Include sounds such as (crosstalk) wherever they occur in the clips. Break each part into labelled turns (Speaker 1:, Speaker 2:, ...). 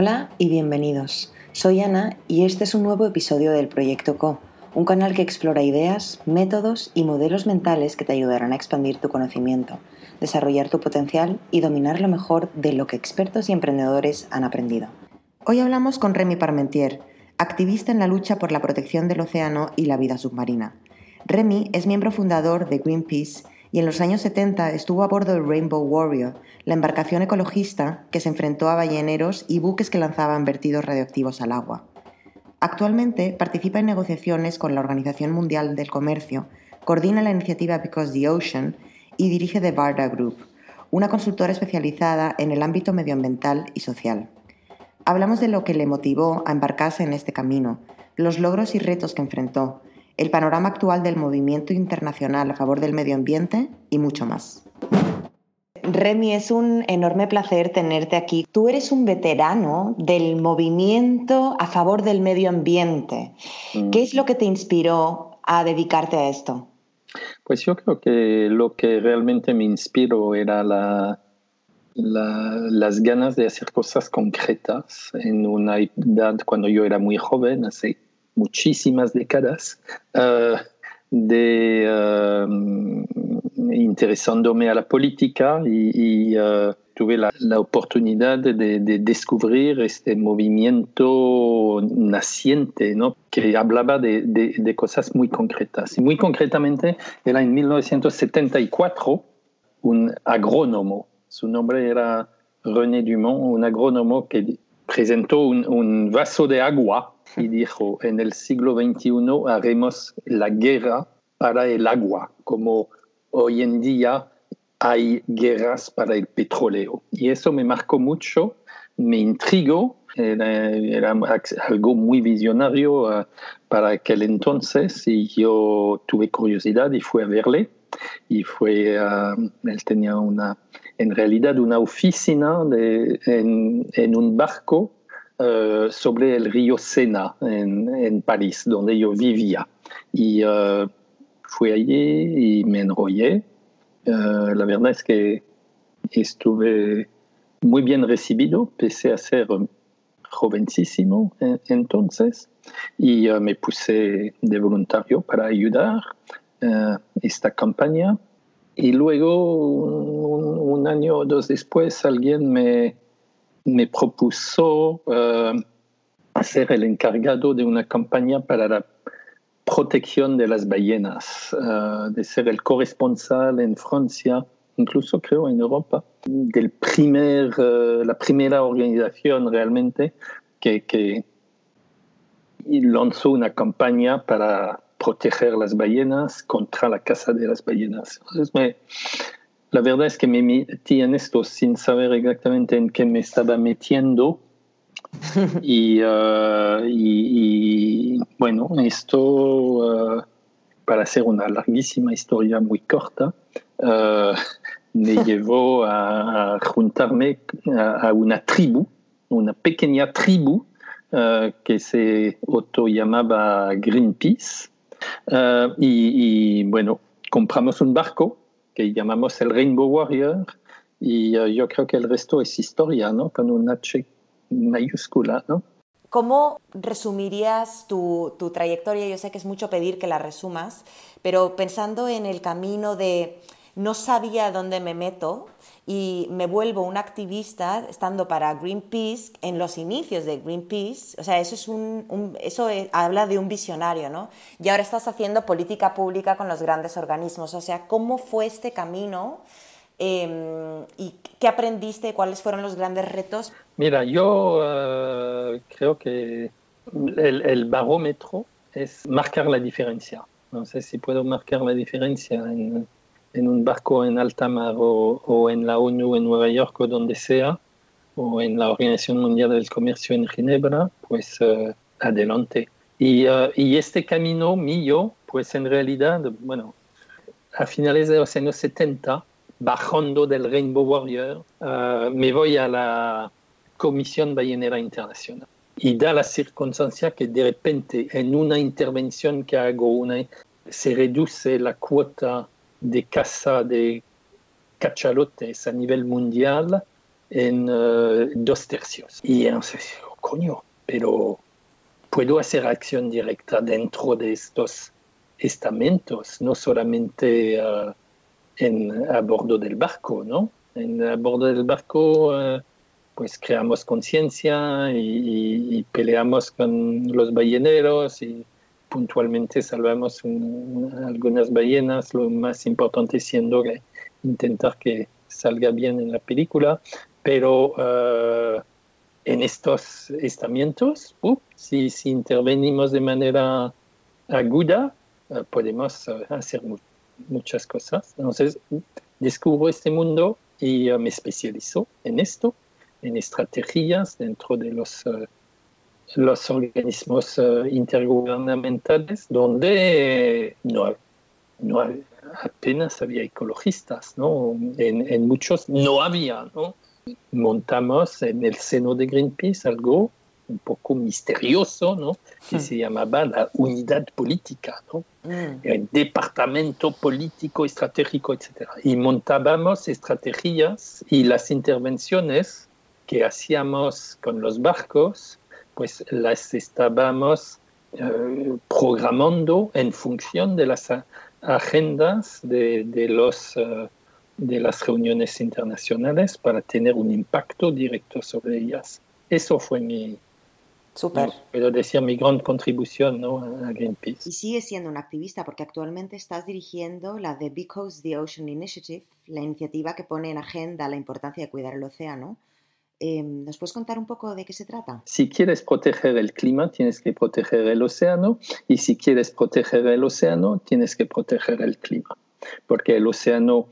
Speaker 1: Hola y bienvenidos. Soy Ana y este es un nuevo episodio del Proyecto Co, un canal que explora ideas, métodos y modelos mentales que te ayudarán a expandir tu conocimiento, desarrollar tu potencial y dominar lo mejor de lo que expertos y emprendedores han aprendido. Hoy hablamos con Remy Parmentier, activista en la lucha por la protección del océano y la vida submarina. Remy es miembro fundador de Greenpeace y en los años 70 estuvo a bordo del Rainbow Warrior, la embarcación ecologista que se enfrentó a balleneros y buques que lanzaban vertidos radioactivos al agua. Actualmente participa en negociaciones con la Organización Mundial del Comercio, coordina la iniciativa Because the Ocean y dirige The Barda Group, una consultora especializada en el ámbito medioambiental y social. Hablamos de lo que le motivó a embarcarse en este camino, los logros y retos que enfrentó, el panorama actual del movimiento internacional a favor del medio ambiente y mucho más. Remy, es un enorme placer tenerte aquí. Tú eres un veterano del movimiento a favor del medio ambiente. Mm. ¿Qué es lo que te inspiró a dedicarte a esto?
Speaker 2: Pues yo creo que lo que realmente me inspiró era las ganas de hacer cosas concretas en una edad cuando yo era muy joven, hace muchísimas décadas eh, de eh, interesándome a la política y, eh, tuve la, oportunidad de, descubrir este movimiento naciente, ¿no? que hablaba de, cosas muy concretas. Muy concretamente era en 1974 un agrónomo, su nombre era René Dumont, un agrónomo que presentó un vaso de agua y dijo, en el siglo XXI haremos la guerra para el agua, como hoy en día hay guerras para el petróleo. Y eso me marcó mucho, me intrigó, era, algo muy visionario uh, para aquel entonces y yo tuve curiosidad y fui a verle. Y fue, uh, él tenía una, en realidad una oficina de, en, en un barco eh, sobre el río Sena en, en, París, donde yo vivía. Y uh, fui allí y me enrollé. Eh, la verdad es que estuve muy bien recibido, pese a ser jovencísimo entonces, y me puse de voluntario para ayudar esta campaña. Y luego, un, un año o dos después, alguien me, me propuso uh, ser el encargado de una campaña para la protección de las ballenas, uh, de ser el corresponsal en Francia, incluso creo en Europa, del primer, uh, la primera organización realmente que, que lanzó una campaña para proteger las ballenas contra la caza de las ballenas. Entonces me, la verdad es que me metí en esto sin saber exactamente en qué me estaba metiendo. (laughs) Uh, y, bueno, esto, uh, para hacer una larguísima historia muy corta, uh, me (laughs) llevó a, juntarme a, una tribu, una pequeña tribu que se auto llamaba Greenpeace. y bueno, compramos un barco que llamamos el Rainbow Warrior y uh, yo creo que el resto es historia, ¿no? Con una H mayúscula, ¿no?
Speaker 1: ¿Cómo resumirías tu, tu, trayectoria? Yo sé que es mucho pedir que la resumas, pero pensando en el camino de no sabía dónde me meto y me vuelvo un activista estando para Greenpeace en los inicios de Greenpeace. O sea, eso, es un, eso habla de un visionario, ¿no? Y ahora estás haciendo política pública con los grandes organismos. O sea, ¿cómo fue este camino? Em, ¿Y qué aprendiste? ¿Cuáles fueron los grandes retos?
Speaker 2: Mira, yo eh, creo que el, el barómetro es marcar la diferencia. No sé si puedo marcar la diferencia en, en un barco en alta mar o, en la ONU en Nueva York o donde sea, o en la Organización Mundial del Comercio en Ginebra, pues eh, adelante. Y, eh, y, este camino mío, pues en realidad, bueno, a finales de los años 70, bajando del Rainbow Warrior, eh, me voy a la Comisión Ballenera Internacional. Y da la circunstancia que de repente en una intervención que hago una, se reduce la cuota de caza de cachalotes a nivel mundial en dos tercios. Y entonces, coño, pero puedo hacer acción directa dentro de estos estamentos, no solamente en, a bordo del barco, ¿no? En, a bordo del barco, pues creamos conciencia y, peleamos con los balleneros y puntualmente salvamos algunas ballenas, lo más importante siendo intentar que salga bien en la película, pero uh, en estos estamentos, uh, si, intervenimos de manera aguda, uh, podemos hacer mu muchas cosas. Entonces, descubro este mundo y me especializo en esto, en estrategias dentro de los los organismos intergubernamentales donde no, no, apenas había ecologistas, ¿no? En, en, muchos no había, ¿no? Montamos en el seno de Greenpeace algo un poco misterioso, ¿no? Que hmm. se llamaba la unidad política, ¿no? Hmm. El departamento político estratégico, etc. Y montábamos estrategias y las intervenciones que hacíamos con los barcos, pues las estábamos eh, programando en función de las agendas de, de los, uh, de las reuniones internacionales para tener un impacto directo sobre ellas. Eso fue mi,
Speaker 1: Super.
Speaker 2: Puedo decir mi gran contribución ¿no? a Greenpeace.
Speaker 1: Y sigues siendo un activista porque actualmente estás dirigiendo la de Because the Ocean Initiative, la iniciativa que pone en agenda la importancia de cuidar el océano eh, ¿Nos puedes contar un poco de qué se trata?
Speaker 2: Si quieres proteger el clima, tienes que proteger el océano y si quieres proteger el océano, tienes que proteger el clima, porque el océano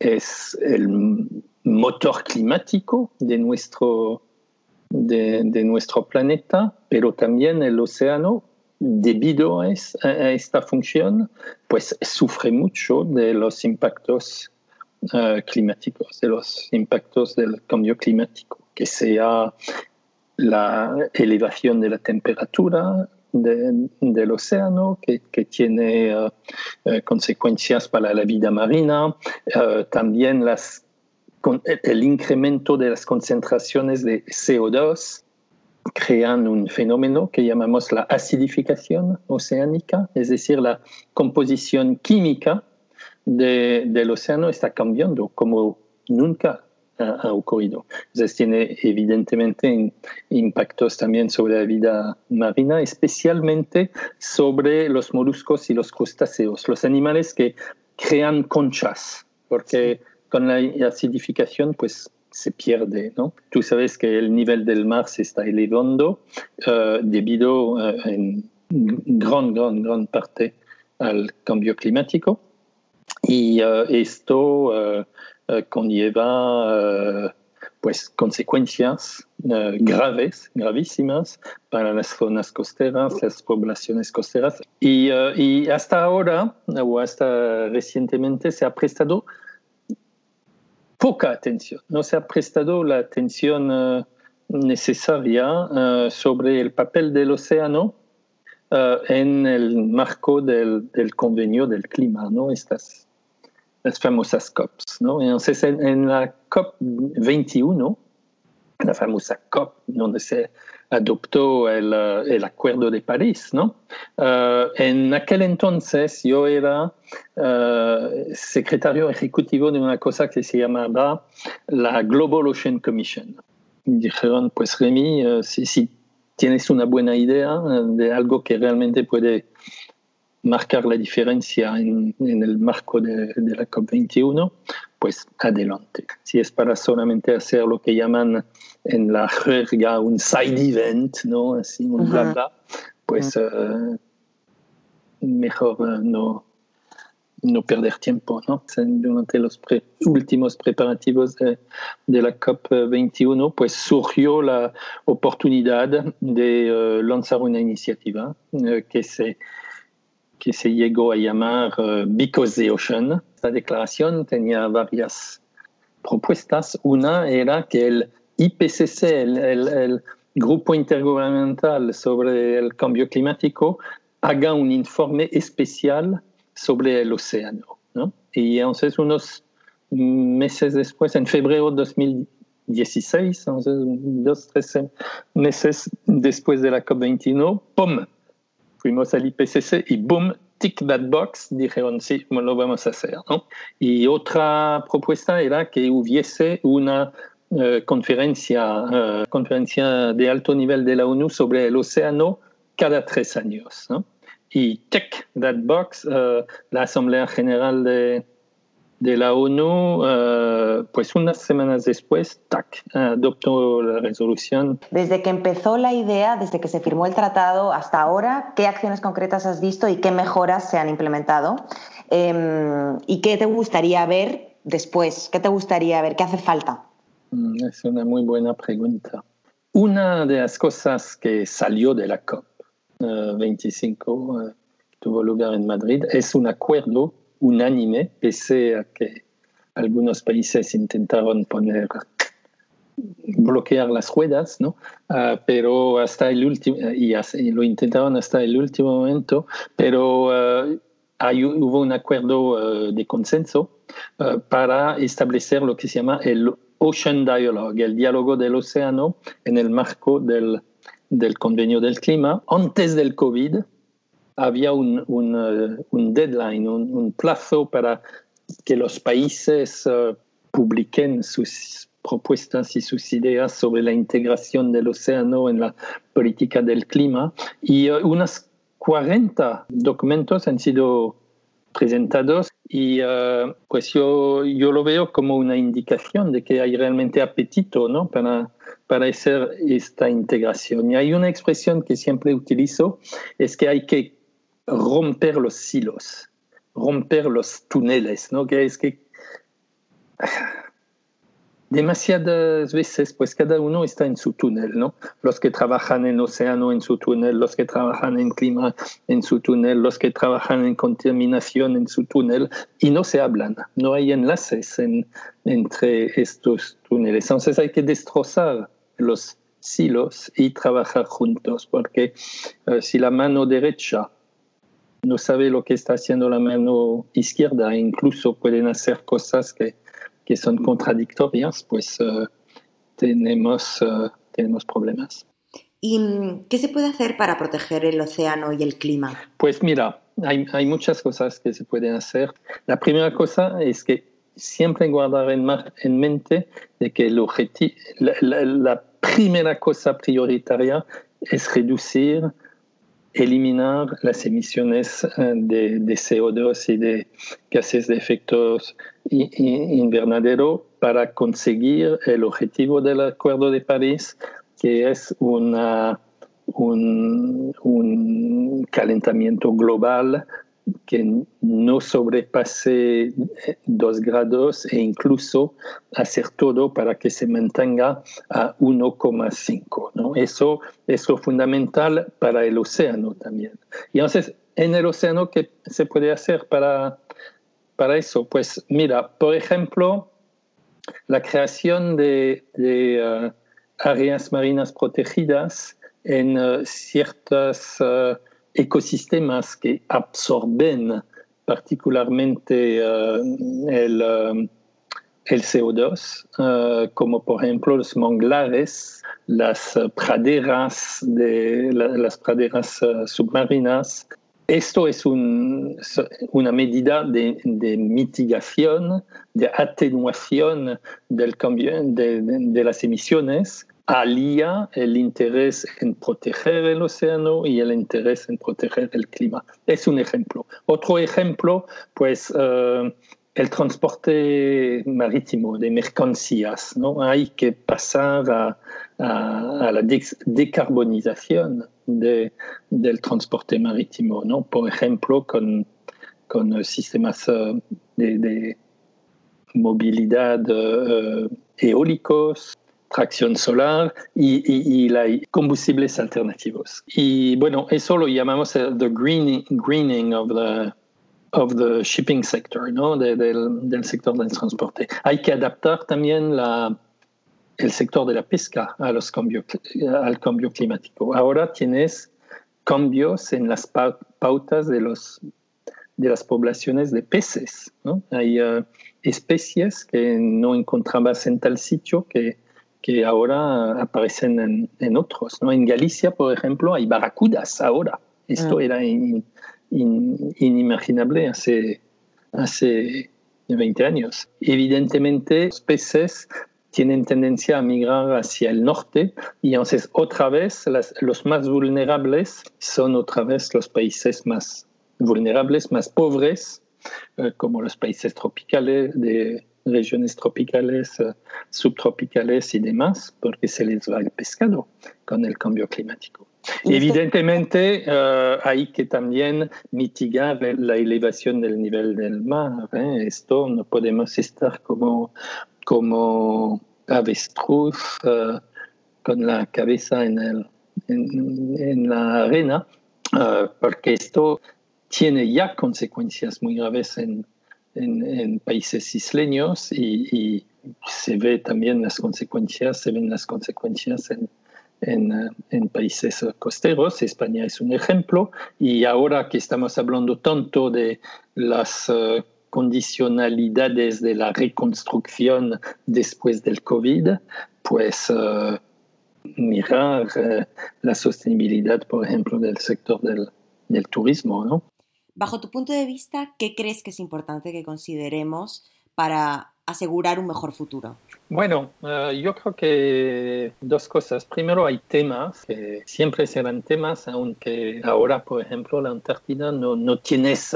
Speaker 2: es el motor climático de nuestro, de, nuestro planeta, pero también el océano debido a, esta función, pues sufre mucho de los impactos climáticos, de los impactos del cambio climático, que sea la elevación de la temperatura de, del océano, que, tiene uh, uh, consecuencias para la vida marina, también las, con, el incremento de las concentraciones de CO2 crean un fenómeno que llamamos la acidificación oceánica, es decir, la composición química de, del océano está cambiando como nunca ha, ha, ocurrido. Entonces tiene evidentemente impactos también sobre la vida marina, especialmente sobre los moluscos y los crustáceos, los animales que crean conchas, porque con la acidificación pues se pierde, ¿no? Tú sabes que el nivel del mar se está elevando uh, debido uh, en gran, gran, gran parte al cambio climático y uh, esto uh, uh, conlleva pues consecuencias graves, gravísimas para las zonas costeras, las poblaciones costeras. Y, y, hasta ahora, o hasta recientemente, se ha prestado poca atención, no se ha prestado la atención necesaria sobre el papel del océano en el marco del, del, convenio del clima, ¿no? Estas las famosas COPs, ¿no? Entonces, en, la COP 21, la famosa COP, donde se adoptó el, el Acuerdo de París, ¿no? Uh, en aquel entonces yo era uh, secretario ejecutivo de una cosa que se llamaba la Global Ocean Commission. dijeron, pues Remy, si, tienes una buena idea eh, de algo que realmente puede marcar la diferencia en, en el marco de, de, la COP21, pues adelante. Si es para solamente hacer lo que llaman en la jerga un side event, ¿no? Así, un uh -huh. bla bla, pues uh, mejor uh, no, no perder tiempo. ¿no? Durante los pre últimos preparativos de, de, la COP21, pues surgió la oportunidad de uh, lanzar una iniciativa que, se, que se llegó a llamar uh, Because the Ocean. Esta declaración tenía varias propuestas. Una era que el IPCC, el, el, Grupo Intergubernamental sobre el Cambio Climático, haga un informe especial sobre el océano. ¿no? Y entonces unos meses después, en febrero de 16, dos, tres meses después de la COP21, ¡pum! Fuimos al IPCC y ¡boom! Tick that box, dijeron sí, lo vamos a hacer. ¿no? Y otra propuesta era que hubiese una eh, conferencia, eh, conferencia de alto nivel de la ONU sobre el océano cada tres años. ¿no? Y check that box, eh, la Asamblea General de, de la ONU, eh, pues unas semanas después, tac, adoptó la resolución.
Speaker 1: Desde que empezó la idea, desde que se firmó el tratado hasta ahora, ¿qué acciones concretas has visto y qué mejoras se han implementado? Em, ¿Y qué te gustaría ver después? ¿Qué te gustaría ver? ¿Qué hace falta?
Speaker 2: Mm, es una muy buena pregunta. Una de las cosas que salió de la COP 25 eh, tuvo lugar en Madrid es un acuerdo unánime, pese a que algunos países intentaron poner bloquear las ruedas, ¿no? Ah, pero hasta el último, y, lo intentaron hasta el último momento, pero uh, hubo un acuerdo uh, de consenso para establecer lo que se llama el Ocean Dialogue, el diálogo del océano en el marco del, del convenio del clima. Antes del COVID, había un, un, un deadline, un, plazo para que los países uh, publiquen sus propuestas y sus ideas sobre la integración del océano en la política del clima. Y uh, unos 40 documentos han sido presentados y pues yo, yo lo veo como una indicación de que hay realmente apetito ¿no? para, para hacer esta integración. Y hay una expresión que siempre utilizo, es que hay que romper los silos, romper los túneles, ¿no? Que es que demasiadas veces, pues cada uno está en su túnel, ¿no? Los que trabajan en océano en su túnel, los que trabajan en clima en su túnel, los que trabajan en contaminación en su túnel, y no se hablan, no hay enlaces entre estos túneles. Entonces hay que destrozar los silos y trabajar juntos, porque eh, si la mano derecha no sabe lo que está haciendo la mano izquierda e incluso pueden hacer cosas que, que son contradictorias, pues uh, tenemos, uh, tenemos problemas.
Speaker 1: ¿Y mm, qué se puede hacer para proteger el océano y el clima?
Speaker 2: Pues mira, hay, hay muchas cosas que se pueden hacer. La primera cosa es que siempre guardar en, en mente de que el objetivo, la, la, la primera cosa prioritaria es reducir eliminar las emisiones eh, de, CO2 y de gases de efectos invernadero para conseguir el objetivo del Acuerdo de París, que es una, un, un calentamiento global que no sobrepase eh, dos grados e incluso hacer todo para que se mantenga a 1,5. ¿no? Eso es lo fundamental para el océano también. Y entonces, en el océano, ¿qué se puede hacer para, para eso? Pues mira, por ejemplo, la creación de, uh, áreas marinas protegidas en uh, ciertas... ecosistemas que absorben particularmente uh, el, uh, el, CO2, uh, como por ejemplo los manglares, las praderas, de, la, las praderas submarinas. Esto es un, una medida de, mitigación, de atenuación del cambio de las emisiones alía el interés en proteger el océano y el interés en proteger el clima. Es un ejemplo. Otro ejemplo, pues uh, el transporte marítimo de mercancías. ¿no? Hay que pasar a, a, la decarbonización de, del transporte marítimo, ¿no? por ejemplo, con, con sistemas uh, de, movilidad uh, eólicos, tracción solar y, combustibles alternativos. Y bueno, eso lo llamamos the greening, greening of the of the shipping sector, ¿no? De, del, del, sector del transporte. Hay que adaptar también la, el sector de la pesca a los cambios, al cambio climático. Ahora tienes cambios en las pautas de, los, de las poblaciones de peces. ¿no? Hay uh, especies que no encontrabas en tal sitio que que ahora aparecen en, en, otros. ¿no? En Galicia, por ejemplo, hay barracudas ahora. Esto mm. era inimaginable hace, hace 20 años. Evidentemente, los peces tienen tendencia a migrar hacia el norte y entonces otra vez los más vulnerables son otra vez los países más vulnerables, más pobres, eh, como los países tropicales, de regiones tropicales, eh, subtropicales y demás, porque se les va el pescado con el cambio climático. Evidentemente, uh, hay que también mitigar la elevación del nivel del mar. ¿eh? Esto no podemos estar como, como avestruz uh, con la cabeza en, el, en, en la arena, uh, porque esto tiene ya consecuencias muy graves en, en, países isleños y, se ve también las consecuencias, se ven las consecuencias en, en, en, países costeros. España es un ejemplo. Y ahora que estamos hablando tanto de las uh, condicionalidades de la reconstrucción después del COVID, pues uh, mirar la sostenibilidad, por ejemplo, del sector del, del turismo. ¿no?
Speaker 1: Bajo tu punto de vista, ¿qué crees que es importante que consideremos para asegurar un mejor futuro?
Speaker 2: Bueno, uh, yo creo que dos cosas. Primero, hay temas que siempre serán temas, aunque ahora, por ejemplo, la Antártida no, no tienes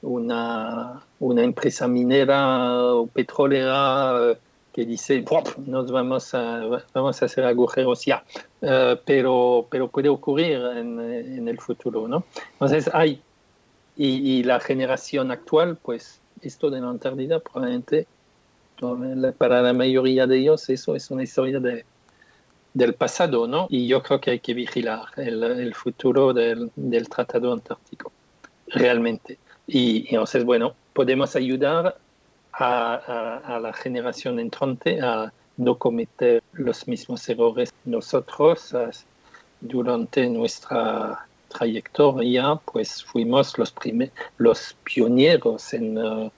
Speaker 2: una, una, empresa minera o petrolera que dice, nos vamos a, vamos a hacer agujeros ya, pero, pero puede ocurrir en, en, el futuro, ¿no? Entonces, hay, y, y la generación actual, pues esto de la Antártida probablemente para la mayoría de ellos eso es una historia de, del pasado, ¿no? Y yo creo que hay que vigilar el, futuro del, Tratado Antártico, realmente. Y, entonces, bueno, podemos ayudar a, a, la generación entrante a no cometer los mismos errores nosotros durante nuestra trayectoria, pues fuimos los, los pioneros en... Uh,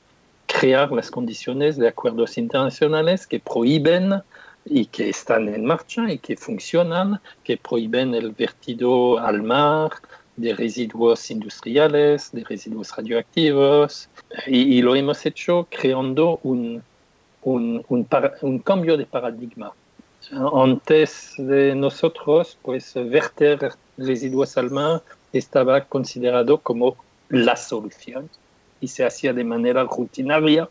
Speaker 2: crear las condiciones de acuerdos internacionales que prohíben y que están en marcha y que funcionan, que prohíben el vertido al mar de residuos industriales, de residuos radioactivos, y, lo hemos hecho creando un, un, cambio de paradigma. Antes de nosotros, pues verter residuos al mar estaba considerado como la solución y se hacía de manera rutinaria.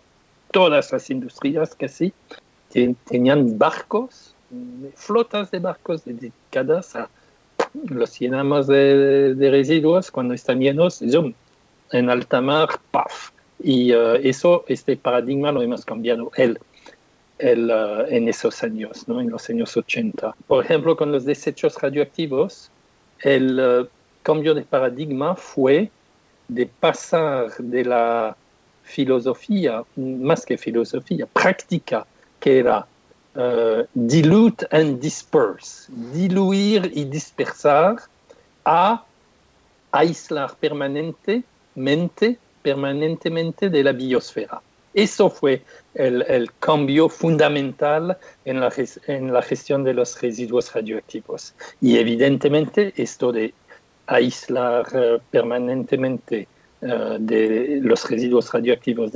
Speaker 2: Todas las industrias casi tenían barcos, flotas de barcos dedicadas a los llenamos de, residuos cuando están llenos, zoom, en alta mar, paf. Y uh, eso, este paradigma lo hemos cambiado el, el, uh, en esos años, en los años 80. Por ejemplo, con los desechos radioactivos, el uh, cambio de paradigma fue de pasar de la filosofía, más que filosofía, práctica, que era uh, dilute and disperse, diluir y dispersar, a aislar permanentemente, permanentemente de la biosfera. Eso fue el, cambio fundamental en la, gestión de los residuos radioactivos. Y evidentemente esto de aislar uh, permanentemente de los residuos radioactivos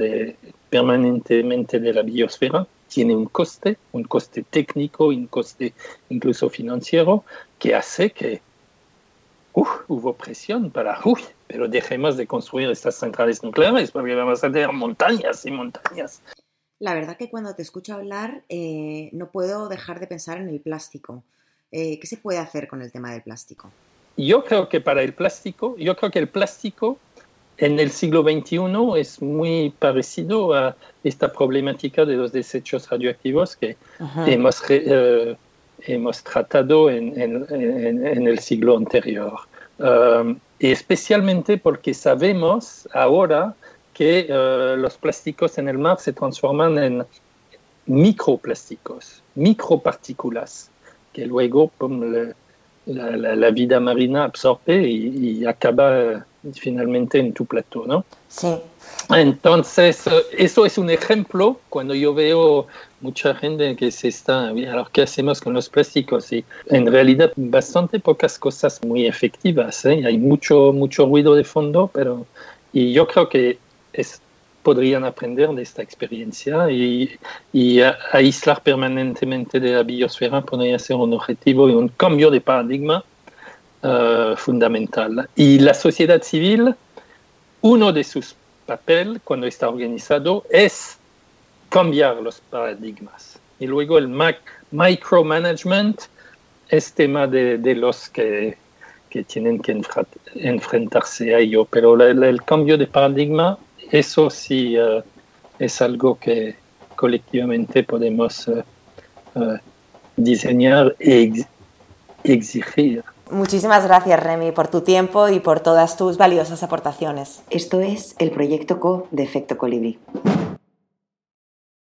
Speaker 2: permanentemente de la biosfera tiene un coste, un coste técnico, un coste incluso financiero, que hace que uh, hubo presión para, uy, pero dejemos de construir estas centrales nucleares porque vamos a tener montañas y montañas.
Speaker 1: La verdad que cuando te escucho hablar eh, no puedo dejar de pensar en el plástico. Eh, ¿Qué se puede hacer con el tema del plástico?
Speaker 2: yo creo que para el plástico, yo creo que el plástico en el siglo XXI es muy parecido a esta problemática de los desechos radioactivos que hemos, uh, hemos tratado en, en, el siglo anterior. Um, y especialmente porque sabemos ahora que uh, los plásticos en el mar se transforman en microplásticos, micropartículas, que luego pum, la, vida marina absorbe y, y acaba finalmente en tu plato, ¿no?
Speaker 1: Sí.
Speaker 2: Entonces, eso es un ejemplo cuando yo veo mucha gente que se está, alors, ¿qué hacemos con los plásticos? Y en realidad, bastante pocas cosas muy efectivas. ¿eh? Hay mucho, mucho ruido de fondo, pero y yo creo que es, podrían aprender de esta experiencia y, y aislar permanentemente de la biosfera podría ser un objetivo y un cambio de paradigma uh, fundamental. Y la sociedad civil, uno de sus papeles cuando está organizado es cambiar los paradigmas. Y luego el micromanagement es tema de, los que, tienen que enfrentarse a ello, pero el, cambio de paradigma eso sí uh, es algo que colectivamente podemos uh, diseñar y exigir.
Speaker 1: Muchísimas gracias, Remy, por tu tiempo y por todas tus valiosas aportaciones. Esto es el proyecto CO de Efecto Colibrí.